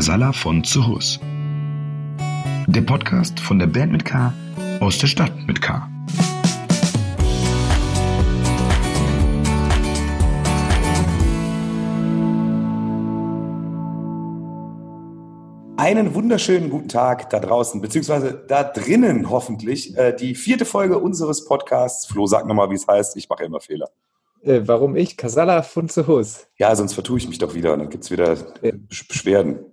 Casala von Zuhus. Der Podcast von der Band mit K aus der Stadt mit K. Einen wunderschönen guten Tag da draußen, beziehungsweise da drinnen hoffentlich. Äh, die vierte Folge unseres Podcasts. Flo, sag nochmal, wie es heißt. Ich mache immer Fehler. Äh, warum ich? Casala Funzehus. Ja, sonst vertue ich mich doch wieder und dann gibt's wieder Beschwerden.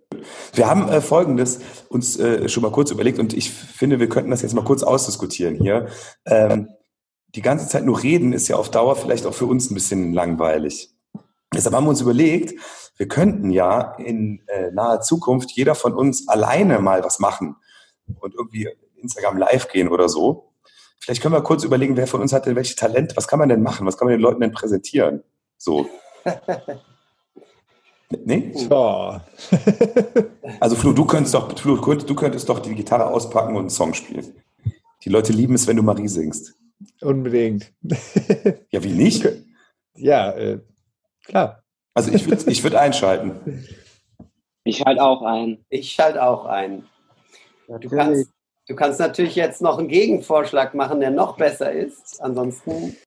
Wir haben äh, Folgendes uns äh, schon mal kurz überlegt und ich finde, wir könnten das jetzt mal kurz ausdiskutieren hier. Ähm, die ganze Zeit nur reden ist ja auf Dauer vielleicht auch für uns ein bisschen langweilig. Deshalb haben wir uns überlegt, wir könnten ja in äh, naher Zukunft jeder von uns alleine mal was machen und irgendwie Instagram live gehen oder so Vielleicht können wir kurz überlegen, wer von uns hat denn welche Talent, was kann man denn machen, was kann man den Leuten denn präsentieren? So. nee? Ja. also Flo, du könntest doch, Flo, du könntest doch die Gitarre auspacken und einen Song spielen. Die Leute lieben es, wenn du Marie singst. Unbedingt. ja, wie nicht? Ja, äh, klar. Also ich würde ich würd einschalten. Ich schalte auch ein. Ich schalte auch ein. Du kannst, Du kannst natürlich jetzt noch einen Gegenvorschlag machen, der noch besser ist. Ansonsten,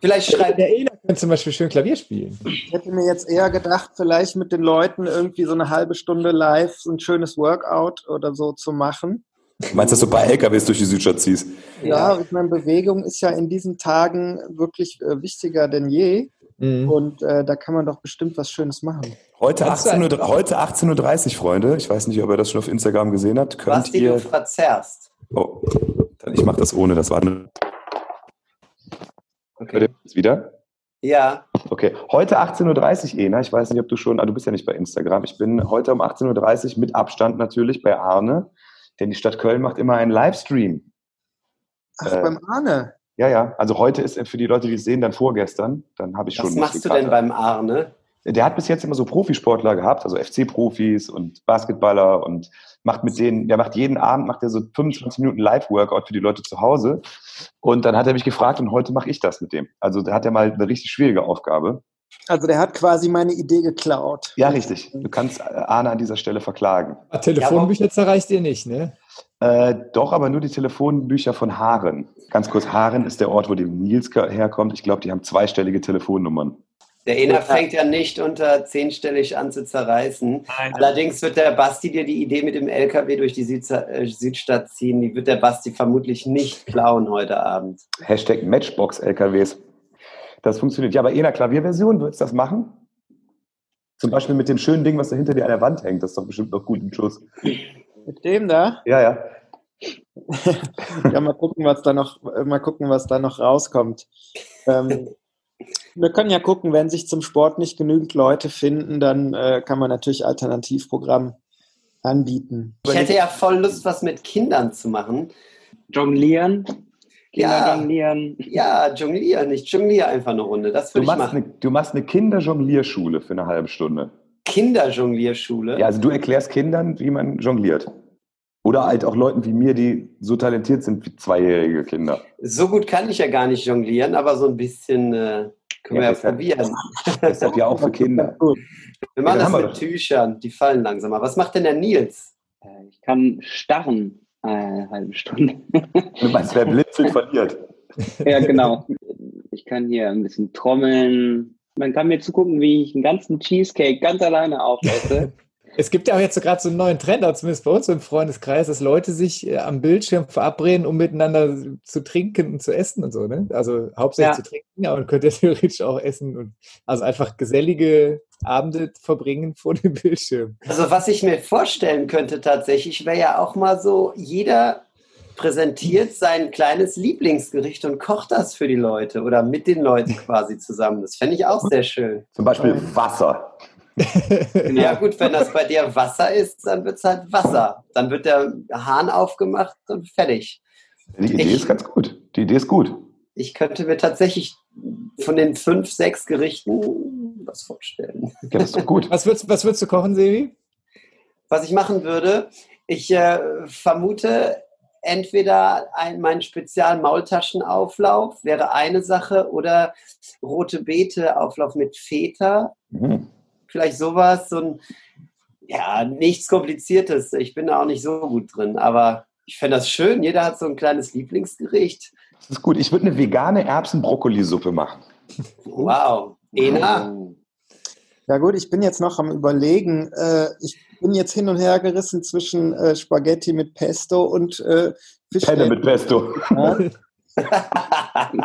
vielleicht schreibt. Der Ela könnte zum Beispiel schön Klavier spielen. Ich hätte mir jetzt eher gedacht, vielleicht mit den Leuten irgendwie so eine halbe Stunde live so ein schönes Workout oder so zu machen. Du meinst, dass du bei LKWs durch die Südstadt ziehst? Ja, ich meine, Bewegung ist ja in diesen Tagen wirklich äh, wichtiger denn je. Mhm. Und äh, da kann man doch bestimmt was Schönes machen. Heute 18.30 Uhr, heute 18 Uhr, Freunde. Ich weiß nicht, ob ihr das schon auf Instagram gesehen habt. Könnt was, ihr... du verzerrst. Oh, ich mache das ohne, das war. Okay. Wieder? Ja. Okay, heute 18.30 Uhr, Ena. Ich weiß nicht, ob du schon, ah, du bist ja nicht bei Instagram. Ich bin heute um 18.30 Uhr mit Abstand natürlich bei Arne, denn die Stadt Köln macht immer einen Livestream. Ach, äh, beim Arne? Ja, ja. Also heute ist für die Leute, die es sehen, dann vorgestern. Dann habe ich Was schon. Was machst du denn beim Arne? Der hat bis jetzt immer so Profisportler gehabt, also FC-Profis und Basketballer und macht mit denen, der macht jeden Abend, macht er so 25 Minuten Live-Workout für die Leute zu Hause. Und dann hat er mich gefragt und heute mache ich das mit dem. Also da hat er mal eine richtig schwierige Aufgabe. Also der hat quasi meine Idee geklaut. Ja, richtig. Du kannst Arne an dieser Stelle verklagen. Ah, Telefonbücher ja, zerreißt ihr nicht, ne? Äh, doch, aber nur die Telefonbücher von Haaren. Ganz kurz, Haaren ist der Ort, wo die Nils herkommt. Ich glaube, die haben zweistellige Telefonnummern. Der ENA fängt ja nicht unter zehnstellig an zu zerreißen. Nein. Allerdings wird der Basti dir die Idee mit dem LKW durch die äh, Südstadt ziehen, die wird der Basti vermutlich nicht klauen heute Abend. Hashtag Matchbox-LKWs. Das funktioniert. Ja, aber ENA Klavierversion, würdest du das machen? Zum Beispiel mit dem schönen Ding, was da hinter dir an der Wand hängt. Das ist doch bestimmt noch gut im Schluss. Mit dem da? Ja, ja. ja, mal gucken, was da noch, mal gucken, was da noch rauskommt. Ähm, wir können ja gucken, wenn sich zum Sport nicht genügend Leute finden, dann äh, kann man natürlich Alternativprogramm anbieten. Ich hätte ja voll Lust, was mit Kindern zu machen. Jonglieren. Kinder ja, jonglieren. Ja, jonglieren. Ich jongliere einfach eine Runde. Das würde ich machen. Eine, du machst eine Kinderjonglierschule für eine halbe Stunde. Kinderjonglierschule? Ja, also du erklärst Kindern, wie man jongliert. Oder halt auch Leuten wie mir, die so talentiert sind wie zweijährige Kinder. So gut kann ich ja gar nicht jonglieren, aber so ein bisschen äh, können ja, wir ja probieren. Deshalb ja auch für Kinder. Wir machen ja, das mit Tüchern, die fallen langsamer. Was macht denn der Nils? Äh, ich kann starren eine halbe Stunde. Du meinst, wer blinzelt, verliert. Ja, genau. Ich kann hier ein bisschen trommeln. Man kann mir zugucken, wie ich einen ganzen Cheesecake ganz alleine aufesse. Es gibt ja auch jetzt so gerade so einen neuen Trend, auch zumindest bei uns im Freundeskreis, dass Leute sich äh, am Bildschirm verabreden, um miteinander zu trinken und zu essen und so, ne? Also hauptsächlich ja. zu trinken, aber man könnte ja theoretisch auch essen und also einfach gesellige Abende verbringen vor dem Bildschirm. Also was ich mir vorstellen könnte tatsächlich, wäre ja auch mal so, jeder präsentiert sein kleines Lieblingsgericht und kocht das für die Leute oder mit den Leuten quasi zusammen. Das fände ich auch sehr schön. Zum Beispiel Wasser. Ja gut, wenn das bei dir Wasser ist, dann wird es halt Wasser. Dann wird der Hahn aufgemacht und fertig. Die Idee ich, ist ganz gut. Die Idee ist gut. Ich könnte mir tatsächlich von den fünf, sechs Gerichten was vorstellen. Ja, das ist doch gut. was, würdest, was würdest du kochen, Sevi? Was ich machen würde, ich äh, vermute, entweder ein, mein Spezial-Maultaschenauflauf wäre eine Sache oder rote Beete-Auflauf mit Feta. Mhm vielleicht sowas, so ein Ja, nichts Kompliziertes. Ich bin da auch nicht so gut drin, aber ich fände das schön. Jeder hat so ein kleines Lieblingsgericht. Das ist gut. Ich würde eine vegane Erbsen-Brokkoli-Suppe machen. Wow. Ena? Ja gut, ich bin jetzt noch am Überlegen. Äh, ich bin jetzt hin und her gerissen zwischen äh, Spaghetti mit Pesto und äh, Penne mit Pesto. Ja.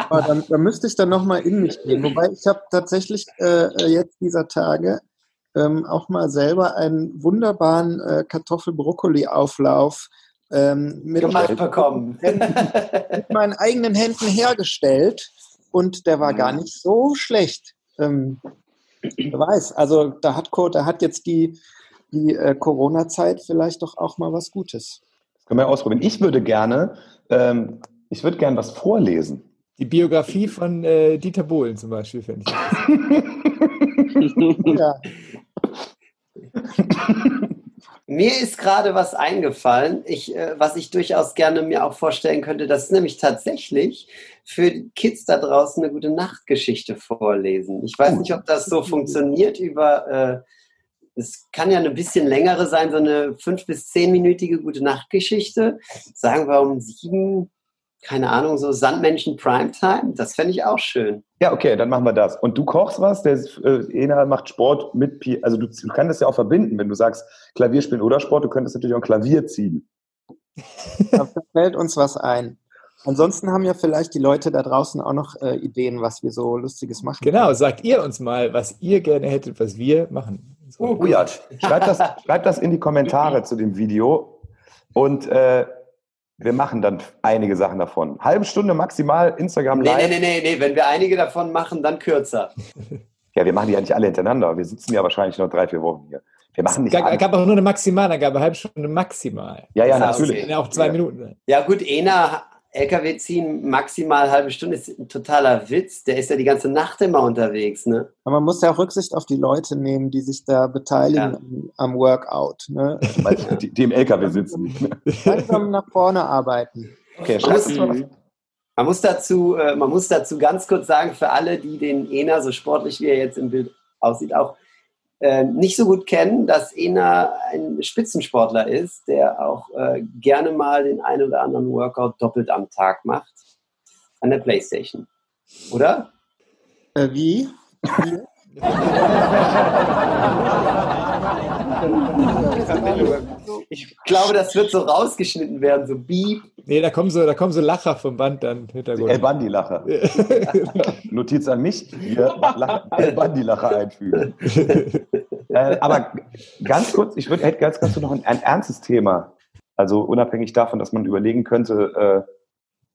Dann, da müsste ich dann nochmal in mich gehen. Wobei ich habe tatsächlich jetzt dieser Tage ähm, auch mal selber einen wunderbaren äh, Kartoffel-Brokkoli-Auflauf ähm, mit, Gemacht bekommen. mit meinen eigenen Händen hergestellt und der war gar nicht so schlecht. Ähm, wer weiß, also da hat, Co- da hat jetzt die, die äh, Corona-Zeit vielleicht doch auch mal was Gutes. Das können wir ausprobieren. Ich würde gerne, ähm, ich würde gerne was vorlesen. Die Biografie von äh, Dieter Bohlen zum Beispiel, finde ich. Ja, Mir ist gerade was eingefallen, ich, äh, was ich durchaus gerne mir auch vorstellen könnte. Das ist nämlich tatsächlich für die Kids da draußen eine gute Nachtgeschichte vorlesen. Ich weiß nicht, ob das so funktioniert über, äh, es kann ja eine bisschen längere sein, so eine fünf- bis zehnminütige gute Nachtgeschichte. Sagen wir um sieben, keine Ahnung, so Sandmenschen Primetime. Das fände ich auch schön. Ja, okay, dann machen wir das. Und du kochst was, der äh, Ena macht Sport mit, Pi also du, du kannst das ja auch verbinden, wenn du sagst Klavier spielen oder Sport, du könntest natürlich auch ein Klavier ziehen. da fällt uns was ein. Ansonsten haben ja vielleicht die Leute da draußen auch noch äh, Ideen, was wir so Lustiges machen. Genau, sagt ihr uns mal, was ihr gerne hättet, was wir machen. So. Oh ja, schreibt das, schreibt das in die Kommentare zu dem Video und äh, wir machen dann einige Sachen davon. Halbe Stunde maximal Instagram Nee, live. nee, nee, nee, nee. Wenn wir einige davon machen, dann kürzer. Ja, wir machen die ja nicht alle hintereinander. Wir sitzen ja wahrscheinlich noch drei, vier Wochen hier. Wir machen nicht Es gab, alle. gab auch nur eine Maximalangabe, halbe Stunde maximal. Ja, ja, Ah, okay. natürlich. Auch zwei Ja. Minuten. Ja gut, Ena, LKW ziehen maximal halbe Stunde ist ein totaler Witz. Der ist ja die ganze Nacht immer unterwegs, ne? Aber man muss ja auch Rücksicht auf die Leute nehmen, die sich da beteiligen Ja. am, Workout. Ne? Weil die, die im LKW sitzen. Langsam nach vorne arbeiten. Okay, Man man, muss dazu, äh, man muss dazu ganz kurz sagen, für alle, die den Ena, so sportlich wie er jetzt im Bild aussieht, auch äh, nicht so gut kennen, dass Ena ein Spitzensportler ist, der auch äh, gerne mal den einen oder anderen Workout doppelt am Tag macht an der Playstation. Oder? Äh, wie? wie? Ich glaube, das wird so rausgeschnitten werden, so beep. Nee, da kommen so, da kommen so Lacher vom Band dann im El Hintergrund. Bandi-Lacher. Notiz an mich, hier El Bandi-Lacher einfügen. äh, aber ganz kurz, ich würde hätte ganz, kurz noch ein, ein ernstes Thema. Also unabhängig davon, dass man überlegen könnte, äh,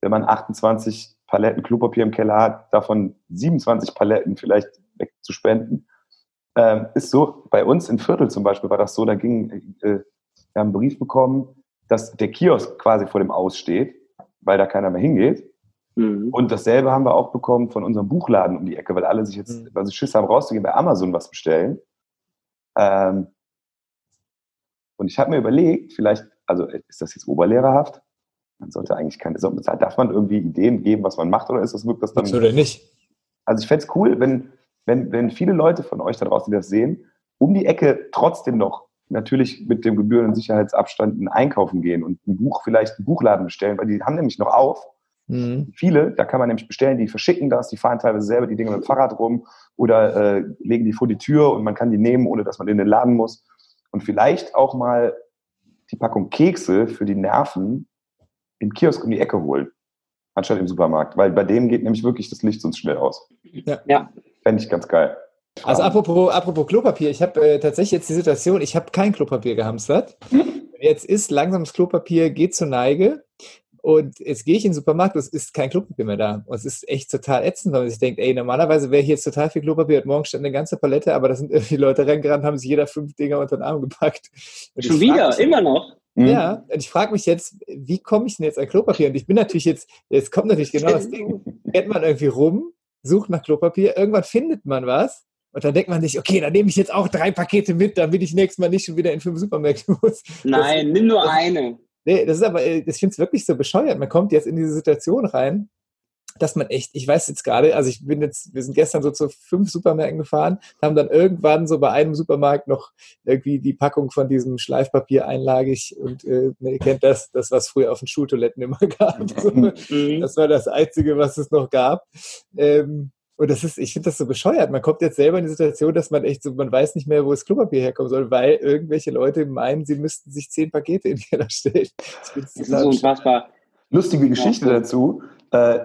wenn man 28 Paletten Klopapier im Keller hat, davon 27 Paletten vielleicht wegzuspenden. Ähm, ist so, bei uns in Viertel zum Beispiel war das so, da ging, äh, einen Brief bekommen, dass der Kiosk quasi vor dem Aus steht, weil da keiner mehr hingeht. Mhm. Und dasselbe haben wir auch bekommen von unserem Buchladen um die Ecke, weil alle sich jetzt, Mhm. weil sie Schiss haben, rauszugehen, bei Amazon was bestellen. Ähm, und ich habe mir überlegt, vielleicht, also ist das jetzt oberlehrerhaft? Man sollte eigentlich keine, darf man irgendwie Ideen geben, was man macht, oder ist das wirklich das dann? So oder nicht? Also ich fänd's cool, wenn, wenn, wenn viele Leute von euch da draußen, die das sehen, um die Ecke trotzdem noch natürlich mit dem Gebühren- und Sicherheitsabstand ein Einkaufen gehen und ein Buch, vielleicht einen Buchladen bestellen, weil die haben nämlich noch auf. Mhm. Viele, da kann man nämlich bestellen, die verschicken das, die fahren teilweise selber die Dinge mit dem Fahrrad rum oder äh, legen die vor die Tür und man kann die nehmen, ohne dass man in den Laden muss. Und vielleicht auch mal die Packung Kekse für die Nerven im Kiosk um die Ecke holen, anstatt im Supermarkt. Weil bei dem geht nämlich wirklich das Licht sonst schnell aus. Ja. Ja. Fände ich ganz geil. Also apropos, apropos Klopapier, ich habe äh, tatsächlich jetzt die Situation, ich habe kein Klopapier gehamstert. Jetzt ist langsam das Klopapier, geht zur Neige und jetzt gehe ich in den Supermarkt, es ist kein Klopapier mehr da. Und es ist echt total ätzend, weil man sich denkt, ey, normalerweise wäre hier jetzt total viel Klopapier und morgen stand eine ganze Palette, aber da sind irgendwie Leute reingerannt, haben sich jeder fünf Dinger unter den Arm gepackt. Und Schon wieder, mich- immer noch. Ja, und ich frage mich jetzt, wie komme ich denn jetzt an Klopapier? Und ich bin natürlich jetzt, jetzt kommt natürlich genau das Ding, rennt man irgendwie rum, sucht nach Klopapier, irgendwann findet man was und dann denkt man sich, okay, dann nehme ich jetzt auch drei Pakete mit, damit ich nächstes Mal nicht schon wieder in fünf Supermärkte muss. Nein, nimm nur das- eine. Nee, das ist aber, äh, ich finde es wirklich so bescheuert. Man kommt jetzt in diese Situation rein dass man echt, ich weiß jetzt gerade, also ich bin jetzt, wir sind gestern so zu fünf Supermärkten gefahren, haben dann irgendwann so bei einem Supermarkt noch irgendwie die Packung von diesem Schleifpapier einlagig und äh, ne, ihr kennt das, das was früher auf den Schultoiletten immer gab. Mhm. das war das Einzige, was es noch gab. Ähm, und das ist, ich finde das so bescheuert. Man kommt jetzt selber in die Situation, dass man echt so, man weiß nicht mehr, wo das Klopapier herkommen soll, weil irgendwelche Leute meinen, sie müssten sich zehn Pakete in den Keller stellen. Find's Das ist total unfassbar. Lustige Geschichte dazu. Äh,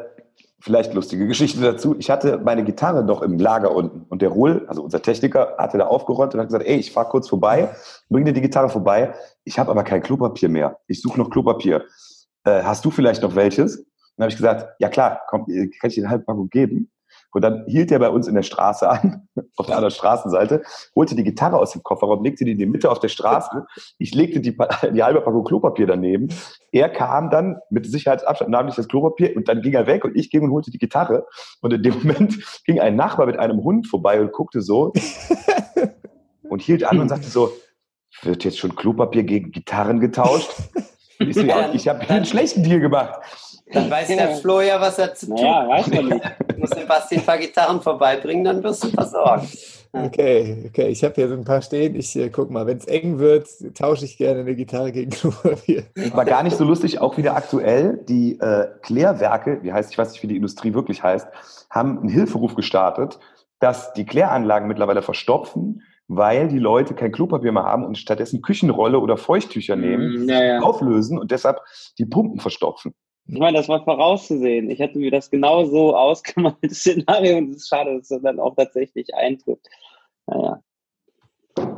vielleicht lustige Geschichte dazu. Ich hatte meine Gitarre noch im Lager unten und der Ruhl, also unser Techniker, hatte da aufgeräumt und hat gesagt, ey, ich fahr kurz vorbei, bring dir die Gitarre vorbei. Ich habe aber kein Klopapier mehr. Ich suche noch Klopapier. Äh, hast du vielleicht noch welches? Dann habe ich gesagt, ja klar, komm, äh, kann ich dir eine halbe Packung geben? Und dann hielt er bei uns in der Straße an, auf der anderen Straßenseite, holte die Gitarre aus dem Kofferraum, legte die in die Mitte auf der Straße. Ich legte die, die halbe Packung Klopapier daneben. Er kam dann mit Sicherheitsabstand, nahm nicht das Klopapier und dann ging er weg und ich ging und holte die Gitarre. Und in dem Moment ging ein Nachbar mit einem Hund vorbei und guckte so und hielt an und sagte so, wird jetzt schon Klopapier gegen Gitarren getauscht? Ich, so, ja, ich habe einen schlechten Deal gemacht. Dann weiß der Flo ja, was er zu tun Naja, weiß man nicht. hat. Muss dem Basti ein paar Gitarren vorbeibringen, dann wirst du versorgt. Okay, okay, ich habe hier so ein paar stehen. Ich äh, guck mal, wenn es eng wird, tausche ich gerne eine Gitarre gegen Klopapier. War gar nicht so lustig, auch wieder aktuell. Die äh, Klärwerke, wie heißt, ich weiß nicht, wie die Industrie wirklich heißt, haben einen Hilferuf gestartet, dass die Kläranlagen mittlerweile verstopfen, weil die Leute kein Klopapier mehr haben und stattdessen Küchenrolle oder Feuchttücher nehmen, Mhm, Ja, ja. auflösen und deshalb die Pumpen verstopfen. Ich meine, das war vorauszusehen. Ich hätte mir das genau so ausgemalt, das Szenario, und es ist schade, dass es dann auch tatsächlich eintrifft. Naja.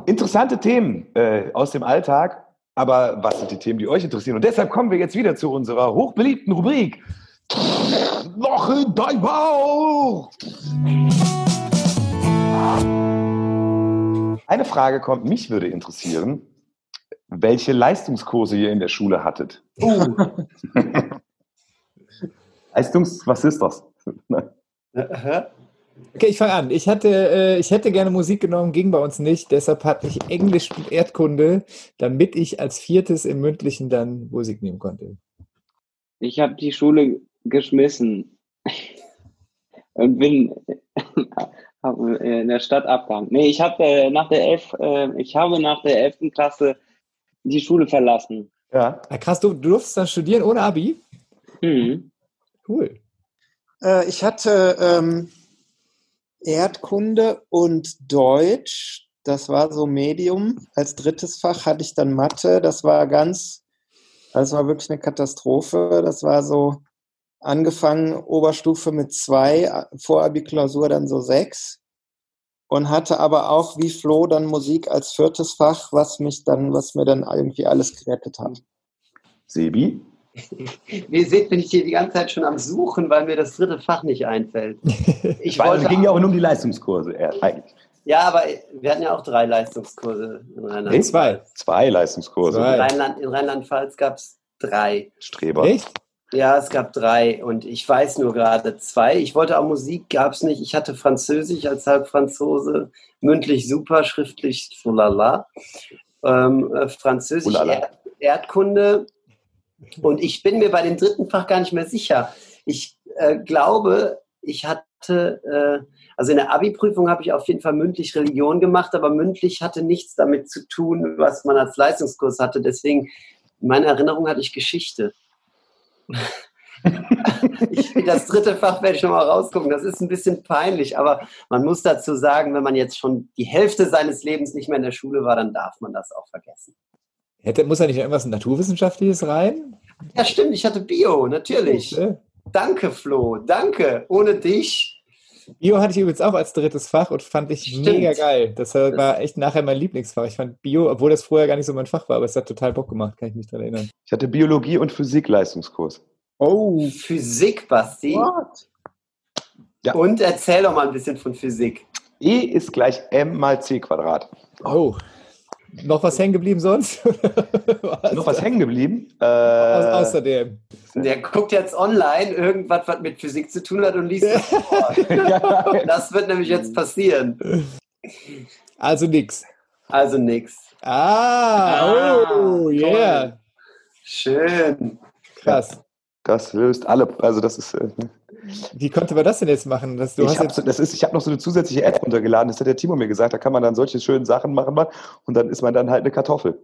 Interessante Themen äh, aus dem Alltag, aber was sind die Themen, die euch interessieren? Und deshalb kommen wir jetzt wieder zu unserer hochbeliebten Rubrik. Loch in dein Bauch! Eine Frage kommt, mich würde interessieren, welche Leistungskurse ihr in der Schule hattet. Leistungs, was ist das? Okay, ich fange an. Ich hatte, äh, ich hätte gerne Musik genommen, ging bei uns nicht. Deshalb hatte ich Englisch und Erdkunde, damit ich als viertes im Mündlichen dann Musik nehmen konnte. Ich habe die Schule geschmissen und bin hab in der Stadt abgehangen. Nee, ich habe äh, nach der elf, äh, ich habe nach der 11. Klasse die Schule verlassen. Ja. Ah, krass, du, du durftest dann studieren ohne Abi? Hm. Cool. Äh, ich hatte ähm, Erdkunde und Deutsch. Das war so Medium. Als drittes Fach hatte ich dann Mathe. Das war ganz, das war wirklich eine Katastrophe. Das war so angefangen Oberstufe mit zwei, Vorabiklausur dann so sechs. Und hatte aber auch wie Flo dann Musik als viertes Fach, was mich dann, was mir dann irgendwie alles gerettet hat. Sebi? Wie ihr seht, bin ich hier die ganze Zeit schon am Suchen, weil mir das dritte Fach nicht einfällt. Ich Weil wollte, es ging ja auch nur um die Leistungskurse, eher, eigentlich. ja, aber wir hatten ja auch drei Leistungskurse in Nee, Rheinland. Zwei. Zwei Leistungskurse. Zwei. In Rheinland- in Rheinland-Pfalz gab es drei. Streber. Echt? Ja, es gab drei und ich weiß nur gerade zwei. Ich wollte auch Musik, gab es nicht. Ich hatte Französisch als Halbfranzose, mündlich super, schriftlich so lala. Ähm, äh, Französisch, Ulala. Erd Erdkunde und ich bin mir bei dem dritten Fach gar nicht mehr sicher. Ich äh, glaube, ich hatte, äh, also in der Abi-Prüfung habe ich auf jeden Fall mündlich Religion gemacht, aber mündlich hatte nichts damit zu tun, was man als Leistungskurs hatte. Deswegen, in meiner Erinnerung hatte ich Geschichte. ich, das dritte Fach werde ich nochmal rausgucken. Das ist ein bisschen peinlich, aber man muss dazu sagen, wenn man jetzt schon die Hälfte seines Lebens nicht mehr in der Schule war, dann darf man das auch vergessen. Hätte, muss da nicht irgendwas Naturwissenschaftliches rein? Ja, stimmt, ich hatte Bio, natürlich. Äh, Danke, Flo, danke. Ohne dich. Bio hatte ich übrigens auch als drittes Fach und fand ich Stimmt. mega geil. Das war echt nachher mein Lieblingsfach. Ich fand Bio, obwohl das vorher gar nicht so mein Fach war, aber es hat total Bock gemacht, kann ich mich daran erinnern. Ich hatte Biologie und Physik Leistungskurs. Oh, Physik, Basti. what? Ja. Und erzähl doch mal ein bisschen von Physik. E ist gleich m mal c Quadrat. Oh. Noch was hängen geblieben sonst? Was? Noch was hängen geblieben? Äh, Au- Außerdem. Der guckt jetzt online irgendwas, was mit Physik zu tun hat und liest das vor. ja, Das wird nämlich jetzt passieren. Also nix. Also nix. Ah, Ah, oh, yeah. Schön. Krass. das löst alle. Also das ist. Äh, Wie konnte man das denn jetzt machen? Dass du ich habe jetzt, das ist, ich habe noch so eine zusätzliche App runtergeladen, das hat der Timo mir gesagt, da kann man dann solche schönen Sachen machen und dann ist man dann halt eine Kartoffel.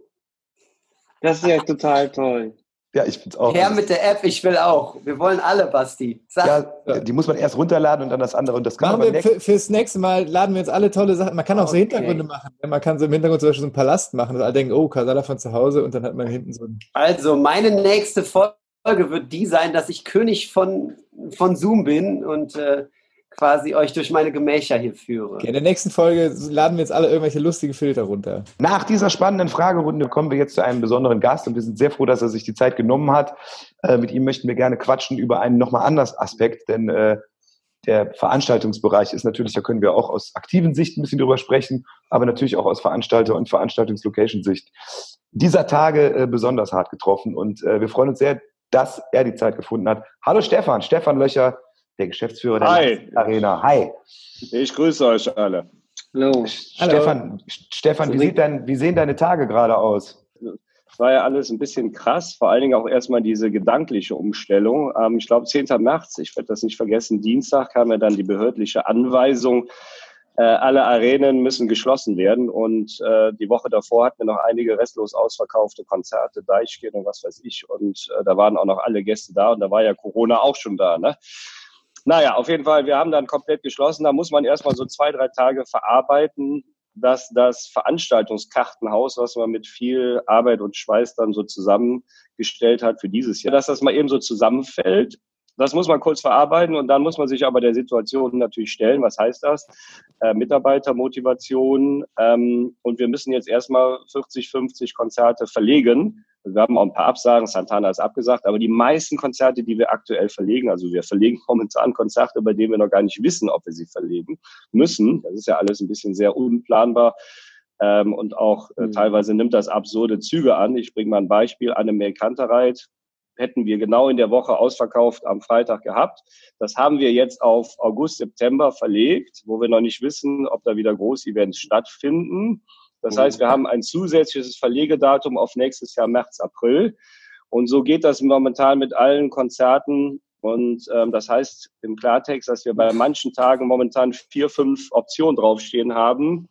Das ist ja total toll. Ja, ich finde es auch. Her mit der App, ich will auch. Wir wollen alle, Basti. Sag. ja, die muss man erst runterladen und dann das andere. Und das kann machen man wir für, fürs nächste Mal, laden wir jetzt alle tolle Sachen. Man kann auch so Okay. Hintergründe machen. Man kann so im Hintergrund zum Beispiel so einen Palast machen, dass alle denken, oh, Kasala von zu Hause und dann hat man hinten so ein. Also, meine nächste Folge wird die sein, dass ich König von, von Zoom bin und äh, quasi euch durch meine Gemächer hier führe. Okay, in der nächsten Folge laden wir jetzt alle irgendwelche lustigen Filter runter. Nach dieser spannenden Fragerunde kommen wir jetzt zu einem besonderen Gast und wir sind sehr froh, dass er sich die Zeit genommen hat. Äh, mit ihm möchten wir gerne quatschen über einen nochmal anders Aspekt, denn äh, der Veranstaltungsbereich ist natürlich, da können wir auch aus aktiven Sicht ein bisschen drüber sprechen, aber natürlich auch aus Veranstalter- und Veranstaltungslocation-Sicht. Dieser Tage äh, besonders hart getroffen und äh, wir freuen uns sehr, dass er die Zeit gefunden hat. Hallo Stefan, Stefan Löcher, der Geschäftsführer der Hi. Arena. Hi. Ich grüße euch alle. Hallo. Hallo. Stefan, Stefan wie, sieht dein, wie sehen deine Tage gerade aus? Es war ja alles ein bisschen krass, vor allen Dingen auch erstmal diese gedankliche Umstellung. Ähm, ich glaube, 10. März, ich werde das nicht vergessen, Dienstag kam ja dann die behördliche Anweisung, äh, alle Arenen müssen geschlossen werden. Und äh, die Woche davor hatten wir noch einige restlos ausverkaufte Konzerte, Deichkind und was weiß ich. Und äh, da waren auch noch alle Gäste da und da war ja Corona auch schon da. Ne? Naja, auf jeden Fall, wir haben dann komplett geschlossen. Da muss man erstmal so zwei, drei Tage verarbeiten, dass das Veranstaltungskartenhaus, was man mit viel Arbeit und Schweiß dann so zusammengestellt hat für dieses Jahr, dass das mal eben so zusammenfällt. Das muss man kurz verarbeiten und dann muss man sich aber der Situation natürlich stellen. Was heißt das? Äh, Mitarbeitermotivation. Ähm, und wir müssen jetzt erstmal 40, 50 Konzerte verlegen. Wir haben auch ein paar Absagen, Santana ist abgesagt, aber die meisten Konzerte, die wir aktuell verlegen, also wir verlegen momentan Konzerte, bei denen wir noch gar nicht wissen, ob wir sie verlegen müssen. Das ist ja alles ein bisschen sehr unplanbar. Ähm, und auch äh, Mhm. teilweise nimmt das absurde Züge an. Ich bringe mal ein Beispiel. Anne Kantereit hätten wir genau in der Woche ausverkauft am Freitag gehabt. Das haben wir jetzt auf August, September verlegt, wo wir noch nicht wissen, ob da wieder Großevents stattfinden. Das heißt, wir haben ein zusätzliches Verlegedatum auf nächstes Jahr März, April. Und so geht das momentan mit allen Konzerten. Und ähm, das heißt im Klartext, dass wir bei manchen Tagen momentan vier, fünf Optionen draufstehen haben,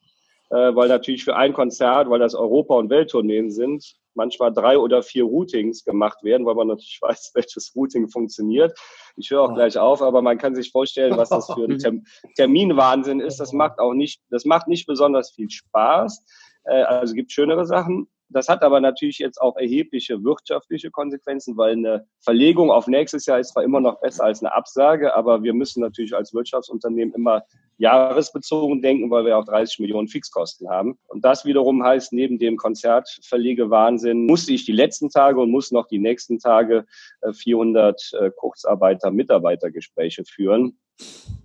äh, weil natürlich für ein Konzert, weil das Europa- und Welttourneen sind, manchmal drei oder vier Routings gemacht werden, weil man natürlich weiß, welches Routing funktioniert. Ich höre auch gleich auf, aber man kann sich vorstellen, was das für ein Term Terminwahnsinn ist. Das macht auch nicht, das macht nicht besonders viel Spaß. Äh, also gibt schönere Sachen. Das hat aber natürlich jetzt auch erhebliche wirtschaftliche Konsequenzen, weil eine Verlegung auf nächstes Jahr ist zwar immer noch besser als eine Absage, aber wir müssen natürlich als Wirtschaftsunternehmen immer jahresbezogen denken, weil wir auch 30 Millionen Fixkosten haben. Und das wiederum heißt, neben dem Konzertverlegewahnsinn musste ich die letzten Tage und muss noch die nächsten Tage äh, 400 äh, Kurzarbeiter, Mitarbeitergespräche führen.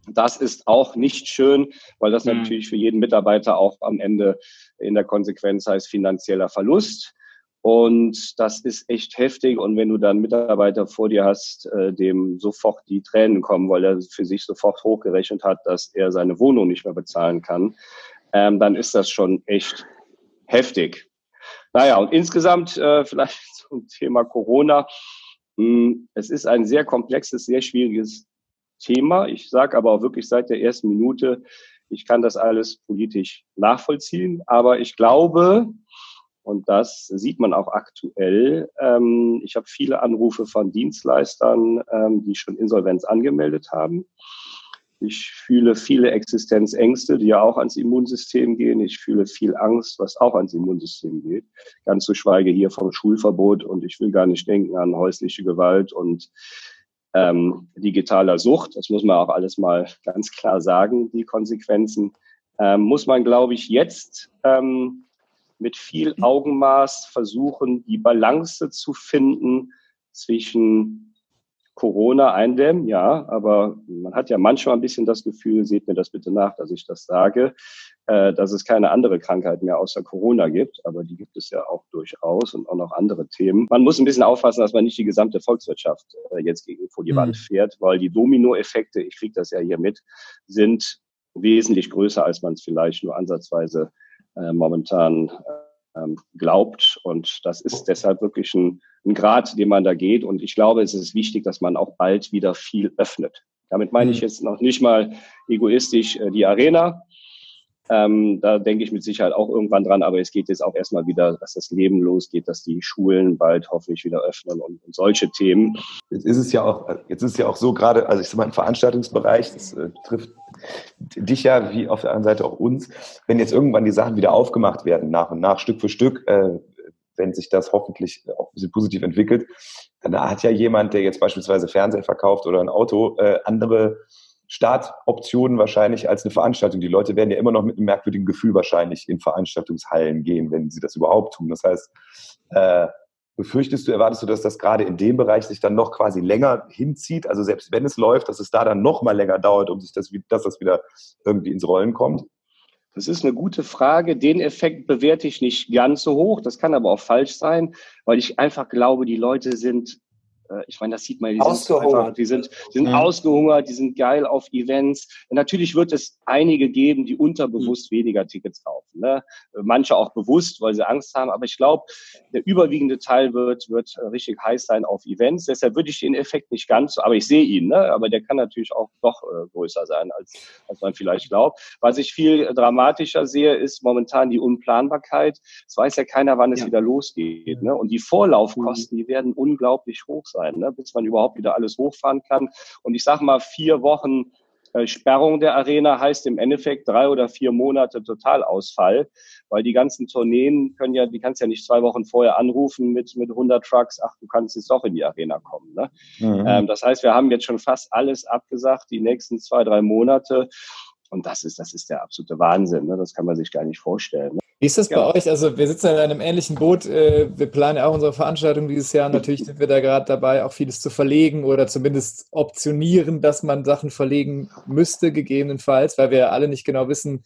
Das ist auch nicht schön, weil das Mhm. natürlich für jeden Mitarbeiter auch am Ende in der Konsequenz heißt finanzieller Verlust. Und das ist echt heftig. Und wenn du dann einen Mitarbeiter vor dir hast, äh, dem sofort die Tränen kommen, weil er für sich sofort hochgerechnet hat, dass er seine Wohnung nicht mehr bezahlen kann, ähm, dann ist das schon echt heftig. Naja, und insgesamt äh, vielleicht zum Thema Corona. Mh, Es ist ein sehr komplexes, sehr schwieriges Thema. Ich sage aber auch wirklich seit der ersten Minute, ich kann das alles politisch nachvollziehen. Aber ich glaube, und das sieht man auch aktuell. Ähm, ich habe viele Anrufe von Dienstleistern, ähm, die schon Insolvenz angemeldet haben. Ich fühle viele Existenzängste, die ja auch ans Immunsystem gehen. Ich fühle viel Angst, was auch ans Immunsystem geht. Ganz zu schweige hier vom Schulverbot und ich will gar nicht denken an häusliche Gewalt und ähm, digitaler Sucht. Das muss man auch alles mal ganz klar sagen, die Konsequenzen. Ähm, muss man, glaube ich, jetzt ähm, mit viel Augenmaß versuchen, die Balance zu finden zwischen Corona eindämmen, ja, aber man hat ja manchmal ein bisschen das Gefühl, seht mir das bitte nach, dass ich das sage, äh, dass es keine andere Krankheit mehr außer Corona gibt, aber die gibt es ja auch durchaus und auch noch andere Themen. Man muss ein bisschen aufpassen, dass man nicht die gesamte Volkswirtschaft äh, jetzt gegen vor die Wand fährt, weil die Dominoeffekte, ich kriege das ja hier mit, sind wesentlich größer, als man es vielleicht nur ansatzweise äh, momentan ähm, glaubt. Und das ist deshalb wirklich ein, ein Grad, den man da geht. Und ich glaube, es ist wichtig, dass man auch bald wieder viel öffnet. Damit meine ich mhm. jetzt noch nicht mal egoistisch äh, die Arena. Ähm, da denke ich mit Sicherheit auch irgendwann dran, aber es geht jetzt auch erstmal wieder, dass das Leben losgeht, dass die Schulen bald hoffentlich wieder öffnen und, und solche Themen. Jetzt ist es ja auch, jetzt ist es ja auch so gerade, also ich sag mal im Veranstaltungsbereich, das äh, trifft dich ja wie auf der anderen Seite auch uns, wenn jetzt irgendwann die Sachen wieder aufgemacht werden, nach und nach, Stück für Stück, äh, wenn sich das hoffentlich auch ein bisschen positiv entwickelt, dann hat ja jemand, der jetzt beispielsweise Fernseher verkauft oder ein Auto, äh, andere Startoptionen wahrscheinlich als eine Veranstaltung. Die Leute werden ja immer noch mit einem merkwürdigen Gefühl wahrscheinlich in Veranstaltungshallen gehen, wenn sie das überhaupt tun. Das heißt, äh, befürchtest du, erwartest du, dass das gerade in dem Bereich sich dann noch quasi länger hinzieht? Also selbst wenn es läuft, dass es da dann noch mal länger dauert, um sich das, dass das wieder irgendwie ins Rollen kommt? Das ist eine gute Frage. Den Effekt bewerte ich nicht ganz so hoch. Das kann aber auch falsch sein, weil ich einfach glaube, die Leute sind ich meine, das sieht man, die sind, einfach, die sind, die sind mhm. ausgehungert, die sind geil auf Events. Und natürlich wird es einige geben, die unterbewusst mhm. weniger Tickets kaufen. Ne? Manche auch bewusst, weil sie Angst haben. Aber ich glaube, der überwiegende Teil wird, wird richtig heiß sein auf Events. Deshalb würde ich den Effekt nicht ganz so, aber ich sehe ihn, ne? aber der kann natürlich auch doch äh, größer sein, als, als man vielleicht glaubt. Was ich viel dramatischer sehe, ist momentan die Unplanbarkeit. Es weiß ja keiner, wann es ja. wieder losgeht. Ne? Und die Vorlaufkosten, mhm. die werden unglaublich hoch sein sein, ne, bis man überhaupt wieder alles hochfahren kann. Und ich sage mal, vier Wochen äh, Sperrung der Arena heißt im Endeffekt drei oder vier Monate Totalausfall, weil die ganzen Tourneen können ja, die kannst ja nicht zwei Wochen vorher anrufen mit, mit 100 Trucks, ach, du kannst jetzt doch in die Arena kommen. Ne? Mhm. Ähm, das heißt, wir haben jetzt schon fast alles abgesagt, die nächsten zwei, drei Monate. Und das ist, das ist der absolute Wahnsinn. Ne? Das kann man sich gar nicht vorstellen. Ne? Wie ist das ja. bei euch? Also wir sitzen in einem ähnlichen Boot. Äh, wir planen ja auch unsere Veranstaltung dieses Jahr. Natürlich sind wir da gerade dabei, auch vieles zu verlegen oder zumindest optionieren, dass man Sachen verlegen müsste, gegebenenfalls, weil wir alle nicht genau wissen,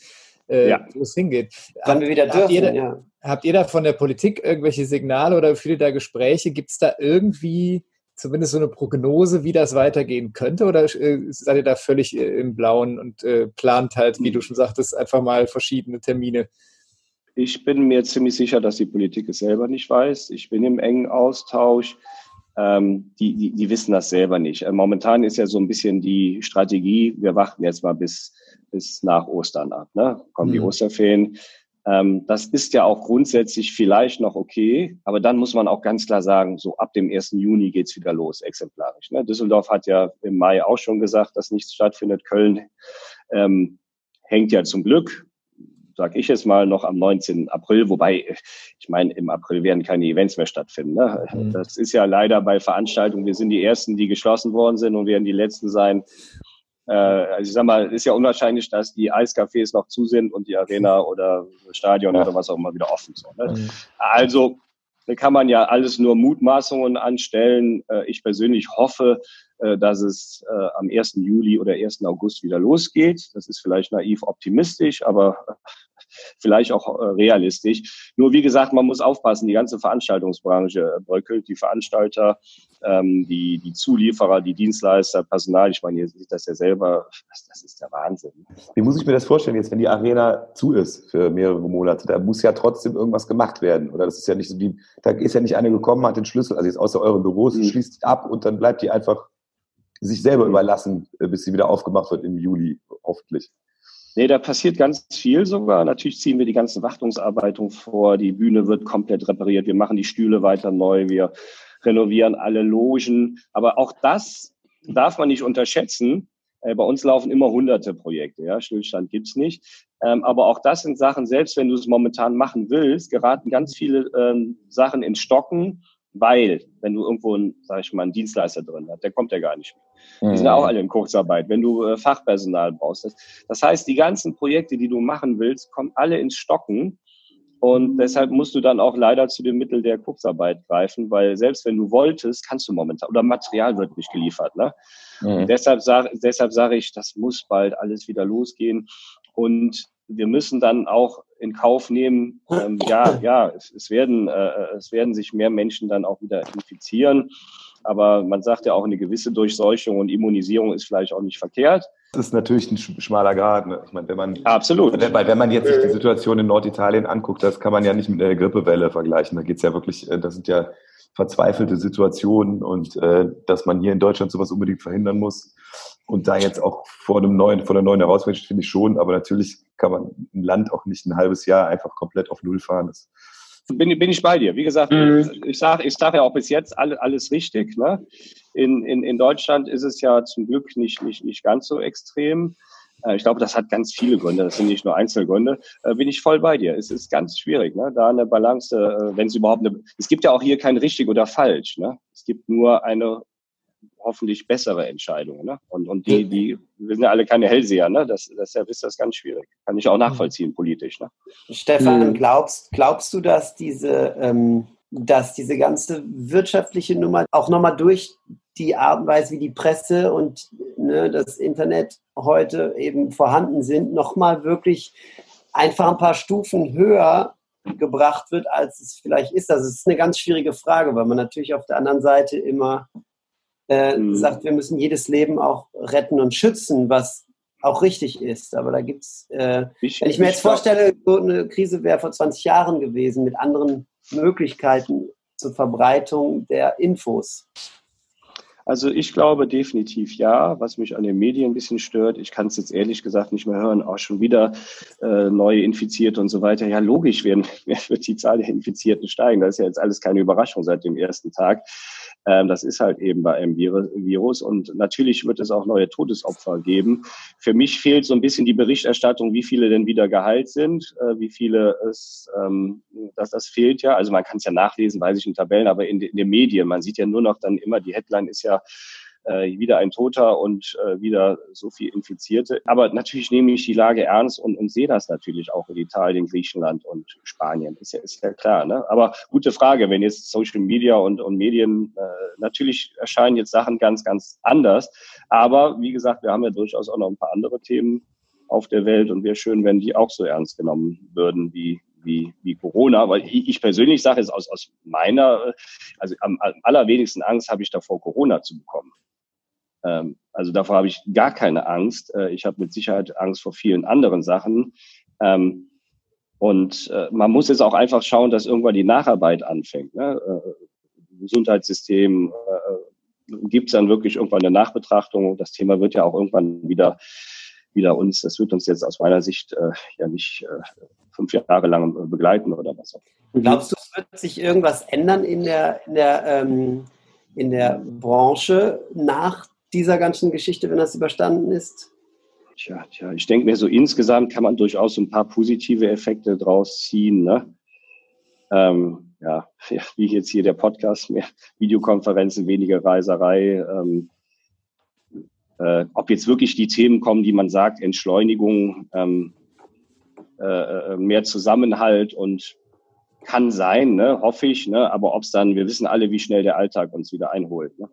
äh, ja. wo es hingeht. Wann wir wieder dürfen, habt ihr, da, ja. habt ihr da von der Politik irgendwelche Signale oder viele da Gespräche? Gibt es da irgendwie zumindest so eine Prognose, wie das weitergehen könnte? Oder äh, seid ihr da völlig im Blauen und plant halt, wie du schon sagtest, einfach mal verschiedene Termine? Ich bin mir ziemlich sicher, dass die Politik es selber nicht weiß. Ich bin im engen Austausch. Ähm, die, die, die wissen das selber nicht. Äh, momentan ist ja so ein bisschen die Strategie, wir warten jetzt mal bis, bis nach Ostern ab. Ne? Kommen mhm. die Osterferien. Ähm, das ist ja auch grundsätzlich vielleicht noch okay, aber dann muss man auch ganz klar sagen, so ab dem 1. Juni geht's wieder los, exemplarisch. Ne? Düsseldorf hat ja im Mai auch schon gesagt, dass nichts stattfindet. Köln ähm, hängt ja zum Glück sage ich es mal, noch am 19. April, wobei, ich meine, im April werden keine Events mehr stattfinden. Ne? Mhm. Das ist ja leider bei Veranstaltungen, wir sind die Ersten, die geschlossen worden sind und werden die Letzten sein. Äh, also ich sag mal, es ist ja unwahrscheinlich, dass die Eiscafés noch zu sind und die Arena oder Stadion ja. oder was auch immer wieder offen sind. Ne? Mhm. Also da kann man ja alles nur Mutmaßungen anstellen. Äh, ich persönlich hoffe, dass es äh, am 1. Juli oder 1. August wieder losgeht. Das ist vielleicht naiv optimistisch, aber vielleicht auch äh, realistisch. Nur wie gesagt, man muss aufpassen, die ganze Veranstaltungsbranche bröckelt, die Veranstalter, ähm, die, die Zulieferer, die Dienstleister, Personal, ich meine, ihr seht das ja selber, das, ist der Wahnsinn. Wie muss ich mir das vorstellen, jetzt wenn die Arena zu ist für mehrere Monate? Da muss ja trotzdem irgendwas gemacht werden. Oder das ist ja nicht so wie, da ist ja nicht einer gekommen, hat den Schlüssel, also jetzt außer euren Büros, mhm. schließt ab und dann bleibt die einfach sich selber überlassen, äh, bis sie wieder aufgemacht wird im Juli, hoffentlich. Nee, da passiert ganz viel sogar. Natürlich ziehen wir die ganzen Wartungsarbeiten vor. Die Bühne wird komplett repariert. Wir machen die Stühle weiter neu. Wir renovieren alle Logen. Aber auch das darf man nicht unterschätzen. Äh, bei uns laufen immer hunderte Projekte. Ja? Stillstand gibt's nicht. Ähm, aber auch das sind Sachen, selbst wenn du es momentan machen willst, geraten ganz viele ähm, Sachen ins Stocken weil, wenn du irgendwo, einen, sag ich mal, einen Dienstleister drin hast, der kommt ja gar nicht mehr. Die sind ja auch mhm. alle in Kurzarbeit, wenn du äh, Fachpersonal brauchst. Das, das heißt, die ganzen Projekte, die du machen willst, kommen alle ins Stocken. Und deshalb musst du dann auch leider zu dem Mittel der Kurzarbeit greifen, weil selbst wenn du wolltest, kannst du momentan, oder Material wird nicht geliefert. Ne? Mhm. Deshalb sage deshalb sag ich, das muss bald alles wieder losgehen. Und wir müssen dann auch in Kauf nehmen, ähm, ja, ja, es, es, werden, äh, es werden sich mehr Menschen dann auch wieder infizieren. Aber man sagt ja auch, eine gewisse Durchseuchung und Immunisierung ist vielleicht auch nicht verkehrt. Das ist natürlich ein schmaler Grad. Ne? Ich meine, wenn man, Absolut. Weil wenn man jetzt sich die Situation in Norditalien anguckt, das kann man ja nicht mit einer Grippewelle vergleichen. Da geht's ja wirklich, äh, das sind ja verzweifelte Situationen und äh, dass man hier in Deutschland sowas unbedingt verhindern muss, und da jetzt auch vor einem neuen, vor einer neuen Herausforderung finde ich schon, aber natürlich kann man ein Land auch nicht ein halbes Jahr einfach komplett auf Null fahren. Das bin, bin ich bei dir. Wie gesagt, mhm. ich sage ich sag ja auch bis jetzt alle, alles richtig. Ne? In, in, in Deutschland ist es ja zum Glück nicht, nicht, nicht ganz so extrem. Äh, ich glaube, das hat ganz viele Gründe. Das sind nicht nur Einzelgründe. Äh, bin ich voll bei dir. Es ist ganz schwierig, ne? da eine Balance, äh, wenn es überhaupt eine. Es gibt ja auch hier kein richtig oder falsch. Ne? Es gibt nur eine hoffentlich bessere Entscheidung. Ne? Und, und die, die, wir sind ja alle keine Hellseher, ne? Das, deshalb ist das ganz schwierig. Kann ich auch nachvollziehen, politisch. Ne? Stefan, mhm. glaubst, glaubst du, dass diese, ähm, dass diese ganze wirtschaftliche Nummer auch nochmal durch die Art und Weise, wie die Presse und ne, das Internet heute eben vorhanden sind, nochmal wirklich einfach ein paar Stufen höher gebracht wird, als es vielleicht ist. Das ist eine ganz schwierige Frage, weil man natürlich auf der anderen Seite immer äh, mhm. sagt, wir müssen jedes Leben auch retten und schützen, was auch richtig ist. Aber da gibt es, äh, wenn ich mir jetzt vorstelle, so eine Krise wäre vor 20 Jahren gewesen mit anderen Möglichkeiten zur Verbreitung der Infos. Also ich glaube definitiv ja. Was mich an den Medien ein bisschen stört, ich kann es jetzt ehrlich gesagt nicht mehr hören, auch schon wieder äh, neue Infizierte und so weiter. Ja, logisch werden, wird die Zahl der Infizierten steigen. Das ist ja jetzt alles keine Überraschung seit dem ersten Tag. Ähm, das ist halt eben bei einem Virus. Und natürlich wird es auch neue Todesopfer geben. Für mich fehlt so ein bisschen die Berichterstattung, wie viele denn wieder geheilt sind, äh, wie viele es, ähm, dass das fehlt ja. Also man kann es ja nachlesen, weiß ich in Tabellen, aber in, in den Medien, man sieht ja nur noch dann immer, die Headline ist ja, äh, wieder ein Toter und äh, wieder so viel Infizierte. Aber natürlich nehme ich die Lage ernst und, und sehe das natürlich auch in Italien, Griechenland und Spanien. Ist ja, ist ja klar. Ne? Aber gute Frage, wenn jetzt Social Media und, und Medien, äh, natürlich erscheinen jetzt Sachen ganz, ganz anders. Aber wie gesagt, wir haben ja durchaus auch noch ein paar andere Themen auf der Welt und wäre schön, wenn die auch so ernst genommen würden wie, wie, wie Corona, weil ich, ich persönlich sage es aus, aus meiner, also am, am allerwenigsten Angst habe ich davor, Corona zu bekommen. Ähm, also davor habe ich gar keine Angst. Äh, ich habe mit Sicherheit Angst vor vielen anderen Sachen. Ähm, und äh, man muss jetzt auch einfach schauen, dass irgendwann die Nacharbeit anfängt. Ne? Äh, Gesundheitssystem äh, gibt es dann wirklich irgendwann eine Nachbetrachtung. Das Thema wird ja auch irgendwann wieder wieder uns, das wird uns jetzt aus meiner Sicht äh, ja nicht äh, fünf Jahre lang begleiten oder was auch. Glaubst du, es wird sich irgendwas ändern in der, in der, ähm, in der Branche nach dieser ganzen Geschichte, wenn das überstanden ist? Tja, tja, ich denke mir so insgesamt kann man durchaus ein paar positive Effekte draus ziehen. Ne? Ähm, ja, wie jetzt hier der Podcast, mehr Videokonferenzen, weniger Reiserei. Ähm, äh, ob jetzt wirklich die Themen kommen, die man sagt, Entschleunigung, ähm, äh, äh mehr Zusammenhalt und kann sein, ne, hoffe ich, ne, aber ob es dann, wir wissen alle, wie schnell der Alltag uns wieder einholt. Ne?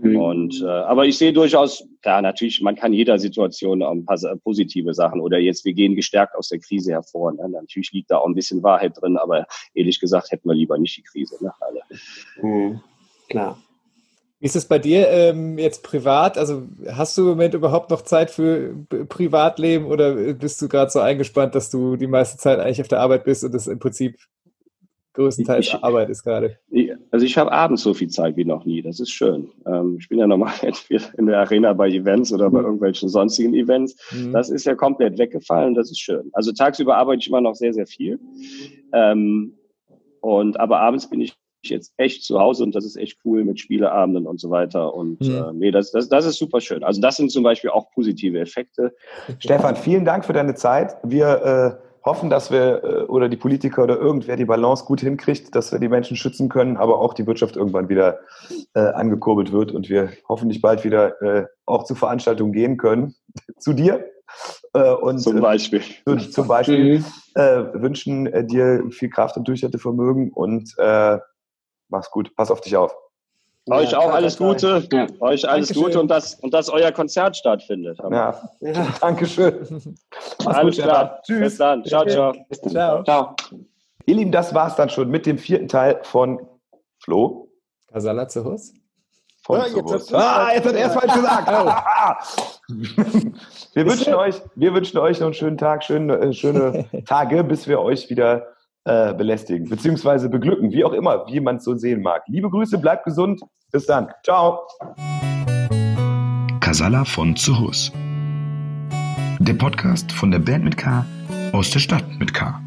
Mhm. Und äh, aber ich sehe durchaus, klar, natürlich, man kann jeder Situation ein paar positive Sachen oder jetzt, wir gehen gestärkt aus der Krise hervor. Ne? Natürlich liegt da auch ein bisschen Wahrheit drin, aber ehrlich gesagt hätten wir lieber nicht die Krise. Ne? Alle. Mhm. Klar. Wie ist es bei dir ähm, jetzt privat? Also hast du im Moment überhaupt noch Zeit für Privatleben oder bist du gerade so eingespannt, dass du die meiste Zeit eigentlich auf der Arbeit bist und das im Prinzip größtenteils ich, Arbeit ist gerade. Also ich habe abends so viel Zeit wie noch nie. Das ist schön. Ähm, ich bin ja normal in der Arena bei Events oder bei mhm. irgendwelchen sonstigen Events. Mhm. Das ist ja komplett weggefallen. Das ist schön. Also tagsüber arbeite ich immer noch sehr, sehr viel. Ähm, und aber abends bin ich jetzt echt zu Hause und das ist echt cool mit Spieleabenden und so weiter. Und mhm. äh, nee, das, das, das ist super schön. Also das sind zum Beispiel auch positive Effekte. Stefan, vielen Dank für deine Zeit. Wir äh, hoffen, dass wir äh, oder die Politiker oder irgendwer die Balance gut hinkriegt, dass wir die Menschen schützen können, aber auch die Wirtschaft irgendwann wieder äh, angekurbelt wird und wir hoffentlich bald wieder äh, auch zu Veranstaltungen gehen können. zu dir. Äh, und, zum Beispiel. Äh, zum Beispiel mhm. äh, wünschen äh, dir viel Kraft und Durchhaltevermögen und äh, mach's gut. Pass auf dich auf. Euch auch alles Gute. Ja. Euch alles Dankeschön. Gute und dass, und dass euer Konzert stattfindet. Ja. ja. Dankeschön. alles gut, klar. Tschüss. Bis dann. Ciao, ciao. Ciao. ciao. Ihr Lieben, das war's dann schon mit dem vierten Teil von Flo. Kasala zu Hus. Von ja, jetzt ah, jetzt hat er es falsch gesagt. wir, wünschen euch, wir wünschen euch noch einen schönen Tag, schöne, äh, schöne Tage, bis wir euch wieder äh, belästigen, beziehungsweise beglücken, wie auch immer, wie man es so sehen mag. Liebe Grüße, bleibt gesund. Bis dann. Ciao. Casalla von Zuhus. Der Podcast von der Band mit K aus der Stadt mit K.